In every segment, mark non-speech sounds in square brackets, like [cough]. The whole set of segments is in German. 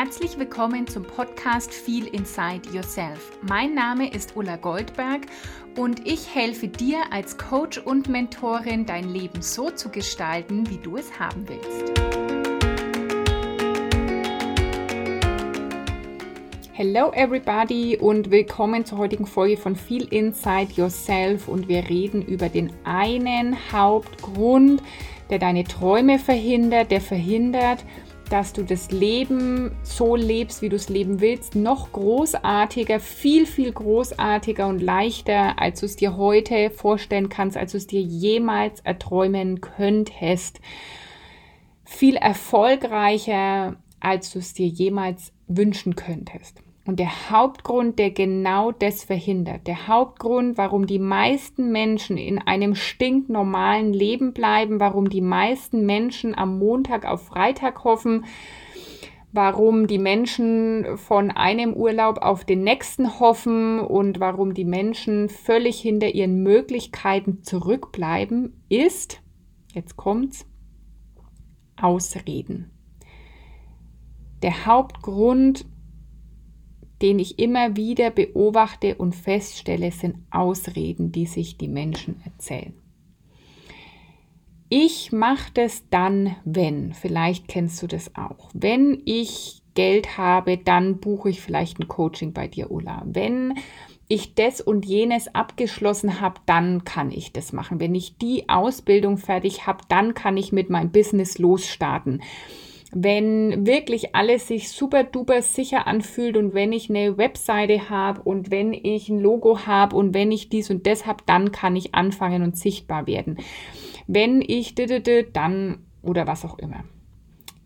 Herzlich willkommen zum Podcast Feel Inside Yourself. Mein Name ist Ulla Goldberg und ich helfe dir als Coach und Mentorin, dein Leben so zu gestalten, wie du es haben willst. Hello everybody und willkommen zur heutigen Folge von Feel Inside Yourself und wir reden über den einen Hauptgrund, der deine Träume verhindert, der verhindert, dass du das Leben so lebst, wie du es leben willst, noch großartiger, viel, viel großartiger und leichter, als du es dir heute vorstellen kannst, als du es dir jemals erträumen könntest. Viel erfolgreicher, als du es dir jemals wünschen könntest. Und der Hauptgrund, der genau das verhindert, der Hauptgrund, warum die meisten Menschen in einem stinknormalen Leben bleiben, warum die meisten Menschen am Montag auf Freitag hoffen, warum die Menschen von einem Urlaub auf den nächsten hoffen und warum die Menschen völlig hinter ihren Möglichkeiten zurückbleiben, ist, jetzt kommt's, Ausreden. Der Hauptgrund, den ich immer wieder beobachte und feststelle, sind Ausreden, die sich die Menschen erzählen. Ich mache das dann, wenn, vielleicht kennst du das auch, wenn ich Geld habe, dann buche ich vielleicht ein Coaching bei dir, Ulla. Wenn ich das und jenes abgeschlossen habe, dann kann ich das machen. Wenn ich die Ausbildung fertig habe, dann kann ich mit meinem Business losstarten wenn wirklich alles sich super duper sicher anfühlt und wenn ich eine Webseite habe und wenn ich ein Logo habe und wenn ich dies und das habe, dann kann ich anfangen und sichtbar werden. Wenn ich dann oder was auch immer.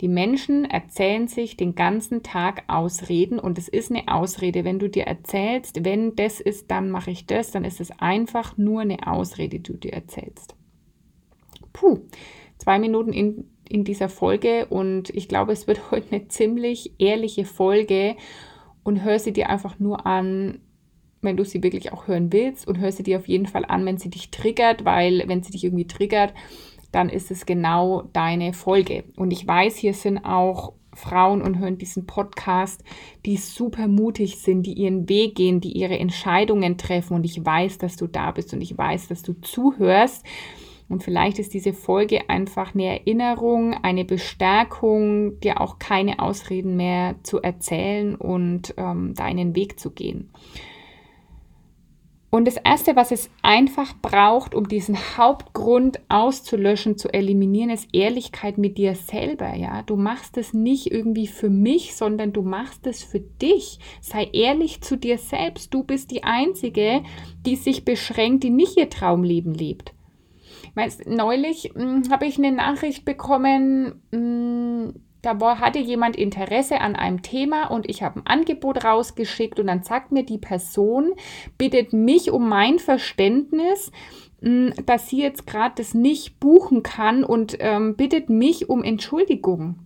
Die Menschen erzählen sich den ganzen Tag Ausreden und es ist eine Ausrede. Wenn du dir erzählst, wenn das ist, dann mache ich das, dann ist es einfach nur eine Ausrede, die du dir erzählst. Puh, zwei Minuten in in dieser Folge und ich glaube, es wird [laughs] heute eine ziemlich ehrliche Folge und hör sie dir einfach nur an, wenn du sie wirklich auch hören willst und hör sie dir auf jeden Fall an, wenn sie dich triggert, weil wenn sie dich irgendwie triggert, dann ist es genau deine Folge. Und ich weiß, hier sind auch Frauen und hören diesen Podcast, die super mutig sind, die ihren Weg gehen, die ihre Entscheidungen treffen. Und ich weiß, dass du da bist und ich weiß, dass du zuhörst. Und vielleicht ist diese Folge einfach eine Erinnerung, eine Bestärkung, dir auch keine Ausreden mehr zu erzählen und ähm, deinen Weg zu gehen. Und das Erste, was es einfach braucht, um diesen Hauptgrund auszulöschen, zu eliminieren, ist Ehrlichkeit mit dir selber. Ja, du machst es nicht irgendwie für mich, sondern du machst es für dich. Sei ehrlich zu dir selbst. Du bist die Einzige, die sich beschränkt, die nicht ihr Traumleben lebt. Weißt, neulich hm, habe ich eine Nachricht bekommen, mh, hm, da war, hatte jemand Interesse an einem Thema und ich habe ein Angebot rausgeschickt und dann sagt mir die Person, bittet mich um mein Verständnis, mh, hm, dass sie jetzt gerade das nicht buchen kann und ähm, bittet mich um Entschuldigung.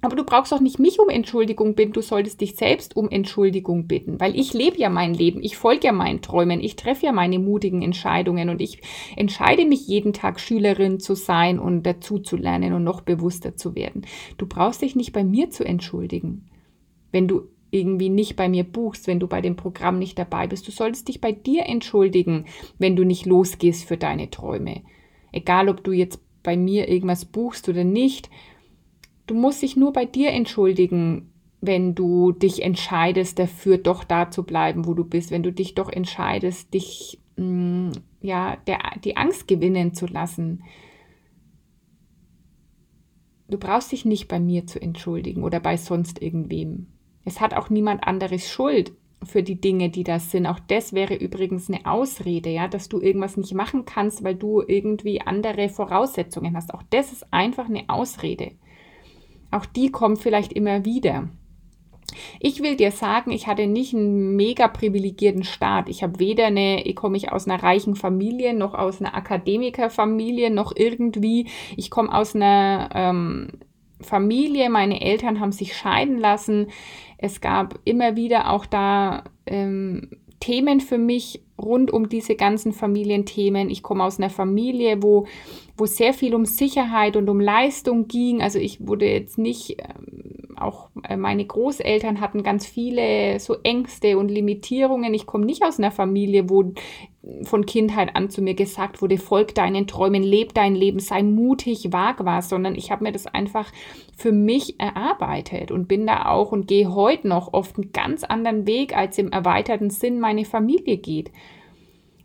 Aber du brauchst auch nicht mich um Entschuldigung bitten, du solltest dich selbst um Entschuldigung bitten, weil ich lebe ja mein Leben, ich folge ja meinen Träumen, ich treffe ja meine mutigen Entscheidungen und ich entscheide mich jeden Tag Schülerin zu sein und dazu zu lernen und noch bewusster zu werden. Du brauchst dich nicht bei mir zu entschuldigen, wenn du irgendwie nicht bei mir buchst, wenn du bei dem Programm nicht dabei bist. Du solltest dich bei dir entschuldigen, wenn du nicht losgehst für deine Träume. Egal, ob du jetzt bei mir irgendwas buchst oder nicht, Du musst dich nur bei dir entschuldigen, wenn du dich entscheidest, dafür doch da zu bleiben, wo du bist, wenn du dich doch entscheidest, dich mm, ja der, die Angst gewinnen zu lassen. Du brauchst dich nicht bei mir zu entschuldigen oder bei sonst irgendwem. Es hat auch niemand anderes Schuld für die Dinge, die das sind. Auch das wäre übrigens eine Ausrede, ja, dass du irgendwas nicht machen kannst, weil du irgendwie andere Voraussetzungen hast. Auch das ist einfach eine Ausrede. Auch die kommt vielleicht immer wieder. Ich will dir sagen, ich hatte nicht einen mega privilegierten Start. Ich habe weder eine, ich komme ich aus einer reichen Familie, noch aus einer Akademikerfamilie, noch irgendwie, ich komme aus einer ähm, Familie, meine Eltern haben sich scheiden lassen. Es gab immer wieder auch da ähm, Themen für mich rund um diese ganzen Familienthemen. Ich komme aus einer Familie, wo, wo sehr viel um Sicherheit und um Leistung ging. Also ich wurde jetzt nicht ähm, auch äh, meine Großeltern hatten ganz viele so Ängste und Limitierungen. Ich komme nicht aus einer Familie, wo von Kindheit an zu mir gesagt wurde, folg deinen Träumen, leb dein Leben, sei mutig, wag was, sondern ich habe mir das einfach für mich erarbeitet und bin da auch und gehe heute noch oft einen ganz anderen Weg, als im erweiterten Sinn meine Familie geht.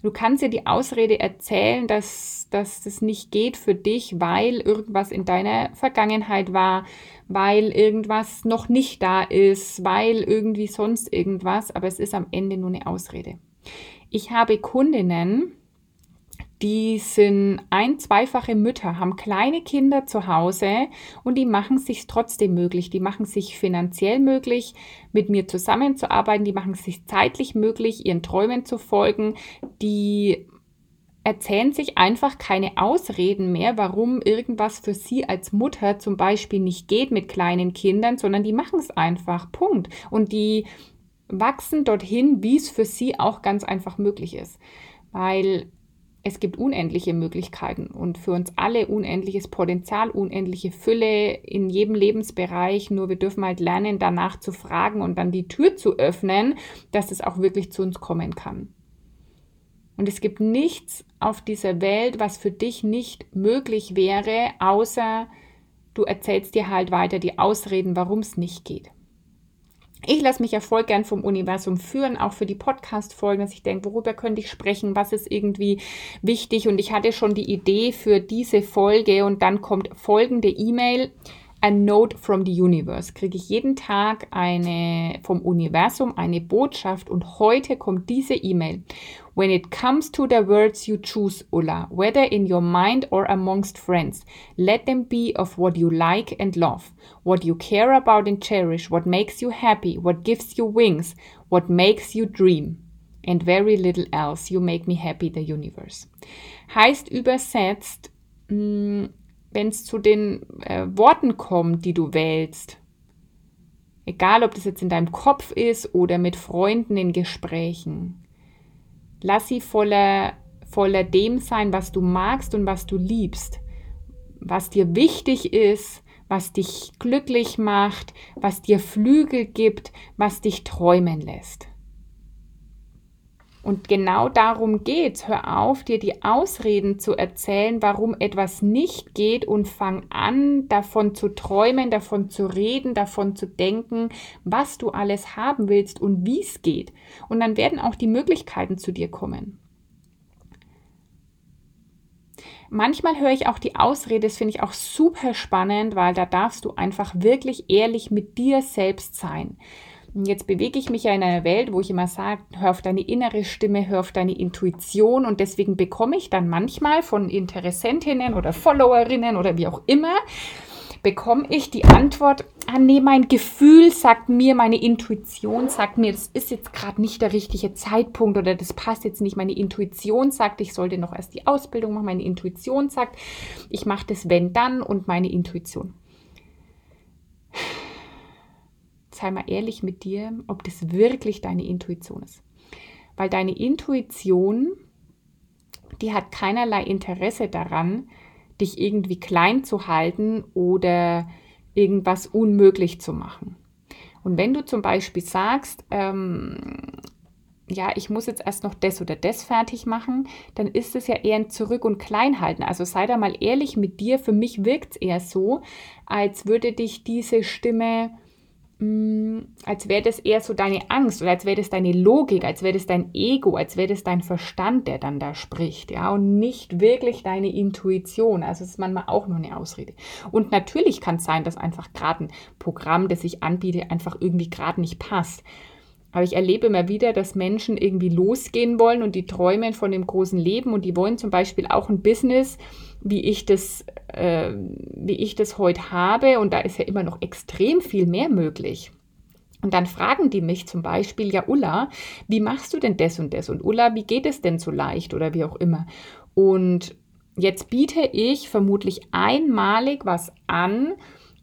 Du kannst dir die Ausrede erzählen, dass, dass das nicht geht für dich, weil irgendwas in deiner Vergangenheit war, weil irgendwas noch nicht da ist, weil irgendwie sonst irgendwas, aber es ist am Ende nur eine Ausrede. Ich habe Kundinnen, die sind ein-, zweifache Mütter, haben kleine Kinder zu Hause und die machen sich trotzdem möglich. Die machen sich finanziell möglich, mit mir zusammenzuarbeiten. Die machen sich zeitlich möglich, ihren Träumen zu folgen. Die erzählen sich einfach keine Ausreden mehr, warum irgendwas für sie als Mutter zum Beispiel nicht geht mit kleinen Kindern, sondern die machen es einfach. Punkt. Und die wachsen dorthin, wie es für sie auch ganz einfach möglich ist. Weil es gibt unendliche Möglichkeiten und für uns alle unendliches Potenzial, unendliche Fülle in jedem Lebensbereich. Nur wir dürfen halt lernen, danach zu fragen und dann die Tür zu öffnen, dass es auch wirklich zu uns kommen kann. Und es gibt nichts auf dieser Welt, was für dich nicht möglich wäre, außer du erzählst dir halt weiter die Ausreden, warum es nicht geht. Ich lasse mich ja voll gern vom Universum führen, auch für die Podcast-Folgen, dass ich denke, worüber könnte ich sprechen, was ist irgendwie wichtig. Und ich hatte schon die Idee für diese Folge und dann kommt folgende E-Mail. A Note from the Universe. Kriege ich jeden Tag eine vom Universum eine Botschaft und heute kommt diese E-Mail. When it comes to the words you choose, Ulla, whether in your mind or amongst friends, let them be of what you like and love, what you care about and cherish, what makes you happy, what gives you wings, what makes you dream. And very little else. You make me happy, the universe. Heißt übersetzt, mm, wenn es zu den äh, Worten kommt, die du wählst, egal ob das jetzt in deinem Kopf ist oder mit Freunden in Gesprächen, lass sie voller, voller dem sein, was du magst und was du liebst, was dir wichtig ist, was dich glücklich macht, was dir Flügel gibt, was dich träumen lässt. Und genau darum geht's. Hör auf, dir die Ausreden zu erzählen, warum etwas nicht geht und fang an, davon zu träumen, davon zu reden, davon zu denken, was du alles haben willst und wie es geht. Und dann werden auch die Möglichkeiten zu dir kommen. Manchmal höre ich auch die Ausrede, das finde ich auch super spannend, weil da darfst du einfach wirklich ehrlich mit dir selbst sein. Jetzt bewege ich mich ja in einer Welt, wo ich immer sage, hör auf deine innere Stimme, hör auf deine Intuition und deswegen bekomme ich dann manchmal von Interessentinnen oder Followerinnen oder wie auch immer, bekomme ich die Antwort, ah nee, mein Gefühl sagt mir, meine Intuition sagt mir, das ist jetzt gerade nicht der richtige Zeitpunkt oder das passt jetzt nicht. Meine Intuition sagt, ich sollte noch erst die Ausbildung machen. Meine Intuition sagt, ich mache das wenn dann und meine Intuition sei mal ehrlich mit dir, ob das wirklich deine Intuition ist. Weil deine Intuition, die hat keinerlei Interesse daran, dich irgendwie klein zu halten oder irgendwas unmöglich zu machen. Und wenn du zum Beispiel sagst, ähm, ja, ich muss jetzt erst noch das oder das fertig machen, dann ist es ja eher ein Zurück- und Kleinhalten. Also sei da mal ehrlich mit dir. Für mich wirkt es eher so, als würde dich diese Stimme Mm, als wäre das eher so deine Angst oder als wäre das deine Logik, als wäre das dein Ego, als wäre das dein Verstand, der dann da spricht, ja, und nicht wirklich deine Intuition. Also es ist manchmal auch nur eine Ausrede. Und natürlich kann es sein, dass einfach gerade ein Programm, das ich anbiete, einfach irgendwie gerade nicht passt. Aber ich erlebe immer wieder, dass Menschen irgendwie losgehen wollen und die träumen von dem großen Leben und die wollen zum Beispiel auch ein Business, wie ich das, äh, wie ich das heute habe. Und da ist ja immer noch extrem viel mehr möglich. Und dann fragen die mich zum Beispiel, ja, Ulla, wie machst du denn das und das? Und Ulla, wie geht es denn so leicht oder wie auch immer? Und jetzt biete ich vermutlich einmalig was an,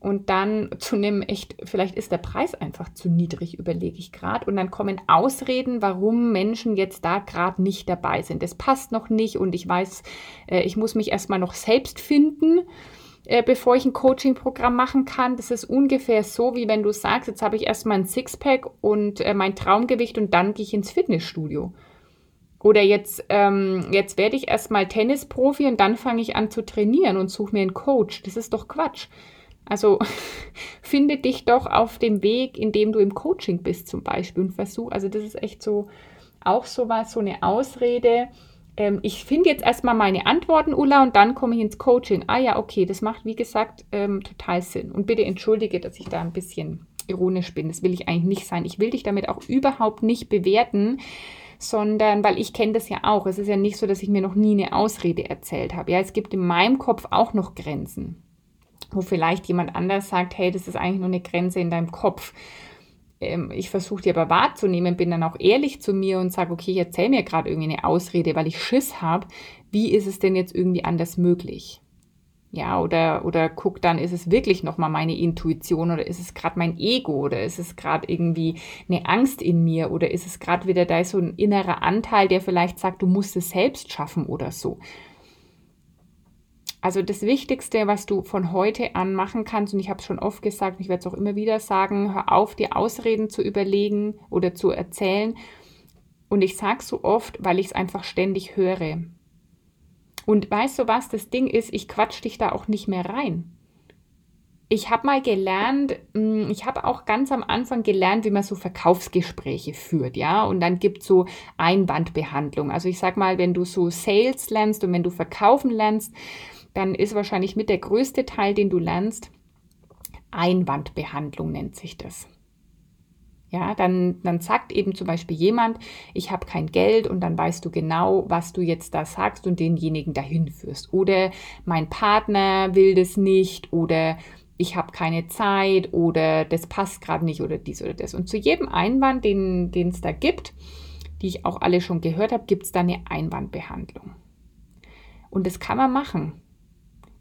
und dann zu einem echt, vielleicht ist der Preis einfach zu niedrig, überlege ich gerade. Und dann kommen Ausreden, warum Menschen jetzt da gerade nicht dabei sind. Das passt noch nicht und ich weiß, äh, ich muss mich erstmal noch selbst finden. äh, bevor ich ein Coaching-Programm machen kann. Das ist ungefähr so, wie wenn du sagst, jetzt habe ich erstmal ein Sixpack und äh, mein Traumgewicht und dann gehe ich ins Fitnessstudio. Oder jetzt, ähm, jetzt werde ich erstmal Tennisprofi und dann fange ich an zu trainieren und suche mir einen Coach. Das ist doch Quatsch. Also [laughs] finde dich doch auf dem Weg, in dem du im Coaching bist zum Beispiel und versuch, also das ist echt so auch sowas, so eine Ausrede. Ähm, ich finde jetzt erstmal meine Antworten, Ulla, und dann komme ich ins Coaching. Ah ja, okay, das macht wie gesagt ähm, total Sinn. Und bitte entschuldige, dass ich da ein bisschen ironisch bin. Das will ich eigentlich nicht sein. Ich will dich damit auch überhaupt nicht bewerten sondern weil ich kenne das ja auch. Es ist ja nicht so, dass ich mir noch nie eine Ausrede erzählt habe. Ja, es gibt in meinem Kopf auch noch Grenzen, wo vielleicht jemand anders sagt, hey, das ist eigentlich nur eine Grenze in deinem Kopf. Ähm, ich versuche die aber wahrzunehmen, bin dann auch ehrlich zu mir und sage, okay, ich erzähle mir gerade irgendwie eine Ausrede, weil ich Schiss habe. Wie ist es denn jetzt irgendwie anders möglich? Ja, oder, oder guck dann, ist es wirklich nochmal meine Intuition oder ist es gerade mein Ego oder ist es gerade irgendwie eine Angst in mir oder ist es gerade wieder da so ein innerer Anteil, der vielleicht sagt, du musst es selbst schaffen oder so. Also das Wichtigste, was du von heute an machen kannst, und ich habe es schon oft gesagt, ich werde es auch immer wieder sagen, hör auf, dir Ausreden zu überlegen oder zu erzählen. Und ich sage so oft, weil ich es einfach ständig höre. Und weißt du was, das Ding ist, ich quatsch dich da auch nicht mehr rein. Ich habe mal gelernt, hm, ich habe auch ganz am Anfang gelernt, wie man so Verkaufsgespräche führt, ja. Und dann gibt es so Einwandbehandlung. Also ich sag mal, wenn du so Sales lernst und wenn du verkaufen lernst, dann ist wahrscheinlich mit der größte Teil, den du lernst, Einwandbehandlung nennt sich das. Ja, dann, dann sagt eben zum Beispiel jemand, ich habe kein Geld und dann weißt du genau, was du jetzt da sagst und denjenigen dahin führst. Oder mein Partner will das nicht oder ich habe keine Zeit oder das passt gerade nicht oder dies oder das. Und zu jedem Einwand, den es da gibt, die ich auch alle schon gehört habe, gibt es da eine Einwandbehandlung. Und das kann man machen.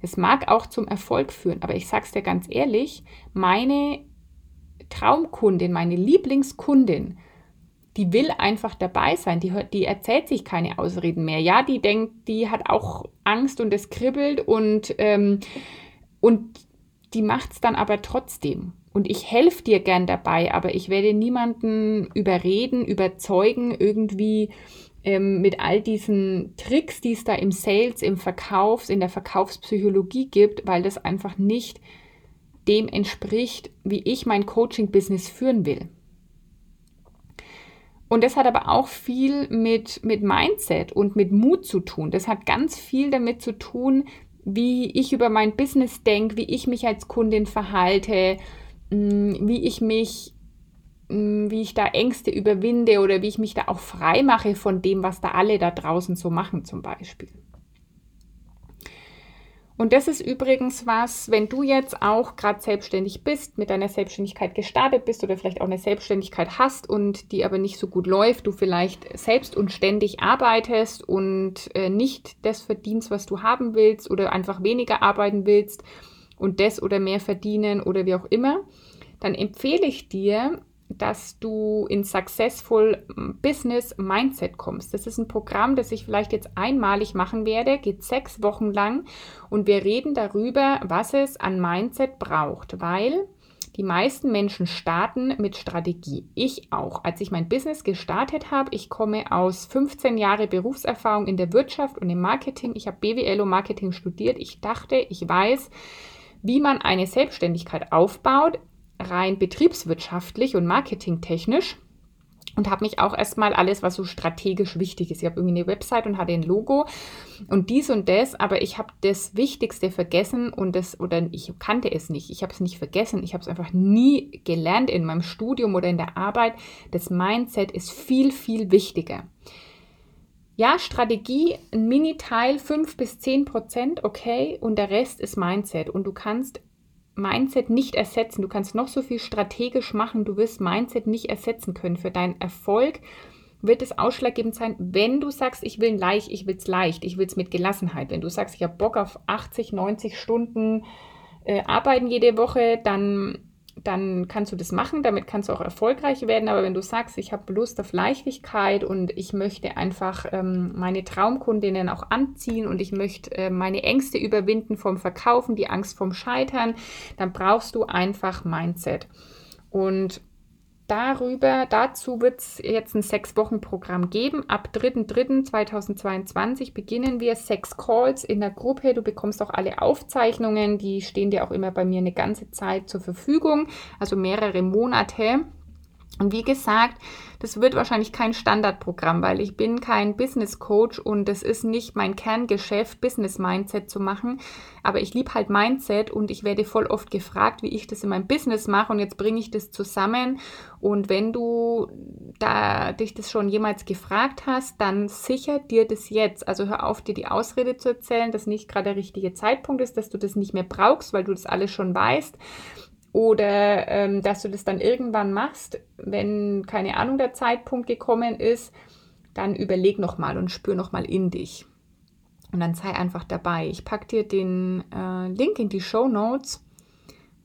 Es mag auch zum Erfolg führen, aber ich sage es dir ganz ehrlich, meine Traumkundin, meine Lieblingskundin, die will einfach dabei sein, die, die erzählt sich keine Ausreden mehr. Ja, die denkt, die hat auch Angst und es kribbelt und, ähm, und die macht es dann aber trotzdem. Und ich helfe dir gern dabei, aber ich werde niemanden überreden, überzeugen, irgendwie ähm, mit all diesen Tricks, die es da im Sales, im Verkaufs, in der Verkaufspsychologie gibt, weil das einfach nicht dem entspricht, wie ich mein Coaching-Business führen will. Und das hat aber auch viel mit, mit Mindset und mit Mut zu tun. Das hat ganz viel damit zu tun, wie ich über mein Business denke, wie ich mich als Kundin verhalte, mm, wie ich mich, wie ich da Ängste überwinde oder wie ich mich da auch frei mache von dem, was da alle da draußen so machen zum Beispiel. Und das ist übrigens was, wenn du jetzt auch gerade selbstständig bist, mit deiner Selbstständigkeit gestartet bist oder vielleicht auch eine Selbstständigkeit hast und die aber nicht so gut läuft, du vielleicht selbst und ständig arbeitest und äh, nicht das verdienst, was du haben willst oder einfach weniger arbeiten willst und das oder mehr verdienen oder wie auch immer, dann empfehle ich dir, dass du in Successful Business Mindset kommst. Das ist ein Programm, das ich vielleicht jetzt einmalig machen werde, geht sechs Wochen lang und wir reden darüber, was es an Mindset braucht, weil die meisten Menschen starten mit Strategie. Ich auch. Als ich mein Business gestartet habe, ich komme aus 15 Jahre Berufserfahrung in der Wirtschaft und im Marketing. Ich habe BWL und Marketing studiert. Ich dachte, ich weiß, wie man eine Selbstständigkeit aufbaut rein betriebswirtschaftlich und marketingtechnisch und habe mich auch erstmal alles, was so strategisch wichtig ist. Ich habe irgendwie eine Website und hatte ein Logo und dies und das, aber ich habe das Wichtigste vergessen und das, oder ich kannte es nicht. Ich habe es nicht vergessen. Ich habe es einfach nie gelernt in meinem Studium oder in der Arbeit. Das Mindset ist viel, viel wichtiger. Ja, Strategie, ein Mini-Teil, 5 bis 10 Prozent, okay, und der Rest ist Mindset. Und du kannst Mindset nicht ersetzen. Du kannst noch so viel strategisch machen, du wirst Mindset nicht ersetzen können. Für deinen Erfolg wird es ausschlaggebend sein, wenn du sagst, ich will leicht, ich will es leicht, ich will es mit Gelassenheit. Wenn du sagst, ich habe Bock auf 80, 90 Stunden äh, arbeiten jede Woche, dann dann kannst du das machen, damit kannst du auch erfolgreich werden. Aber wenn du sagst, ich habe Lust auf Leichtigkeit und ich möchte einfach ähm, meine Traumkundinnen auch anziehen und ich möchte äh, meine Ängste überwinden vom Verkaufen, die Angst vom Scheitern, dann brauchst du einfach Mindset. Und darüber, dazu wird es jetzt ein Sechs-Wochen-Programm geben. Ab 3.3.2022 beginnen wir sechs Calls in der Gruppe. Du bekommst auch alle Aufzeichnungen, die stehen dir auch immer bei mir eine ganze Zeit zur Verfügung, also mehrere Monate. Und wie gesagt, das wird wahrscheinlich kein Standardprogramm, weil ich bin kein Business Coach und es ist nicht mein Kerngeschäft, Business Mindset zu machen. Aber ich liebe halt Mindset und ich werde voll oft gefragt, wie ich das in meinem Business mache und jetzt bringe ich das zusammen. Und wenn du da dich das schon jemals gefragt hast, dann sicher dir das jetzt. Also hör auf, dir die Ausrede zu erzählen, dass nicht gerade der richtige Zeitpunkt ist, dass du das nicht mehr brauchst, weil du das alles schon weißt oder ähm, dass du das dann irgendwann machst, wenn keine Ahnung der Zeitpunkt gekommen ist, dann überleg nochmal und spür nochmal in dich. Und dann sei einfach dabei. Ich packe dir den äh, Link in die Show Notes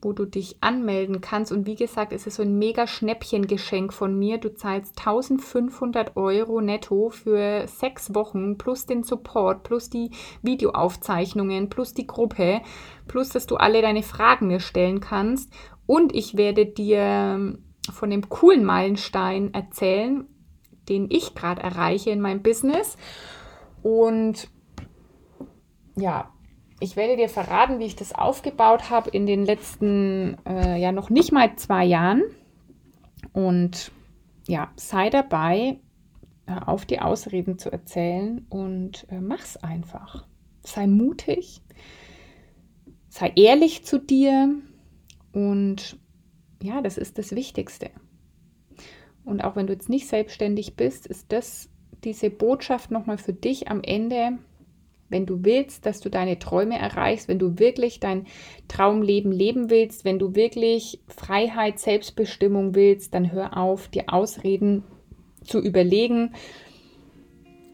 wo du dich anmelden kannst. Und wie gesagt, es ist so ein mega Schnäppchengeschenk von mir. Du zahlst 1500 Euro netto für sechs Wochen plus den Support, plus die Videoaufzeichnungen, plus die Gruppe, plus dass du alle deine Fragen mir stellen kannst. Und ich werde dir von dem coolen Meilenstein erzählen, den ich gerade erreiche in meinem Business. Und ja, ich werde dir verraten, wie ich das aufgebaut habe in den letzten, äh, ja, noch nicht mal zwei Jahren. Und ja, sei dabei, auf die Ausreden zu erzählen und äh, mach's einfach. Sei mutig, sei ehrlich zu dir und ja, das ist das Wichtigste. Und auch wenn du jetzt nicht selbstständig bist, ist das diese Botschaft nochmal für dich am Ende wenn du willst, dass du deine Träume erreichst, wenn du wirklich dein Traumleben leben willst, wenn du wirklich Freiheit, Selbstbestimmung willst, dann hör auf, dir Ausreden zu überlegen,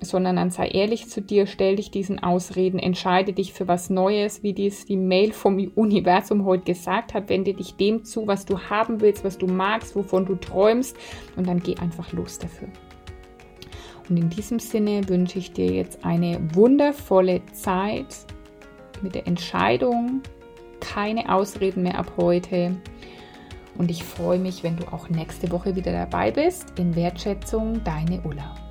sondern dann sei ehrlich zu dir, stell dich diesen Ausreden, entscheide dich für was Neues, wie dies die Mail vom Universum heute gesagt hat, wende dich dem zu, was du haben willst, was du magst, wovon du träumst und dann geh einfach los dafür. Und in diesem Sinne wünsche ich dir jetzt eine wundervolle Zeit mit der Entscheidung, keine Ausreden mehr ab heute. Und ich freue mich, wenn du auch nächste Woche wieder dabei bist. In Wertschätzung, deine Ulla.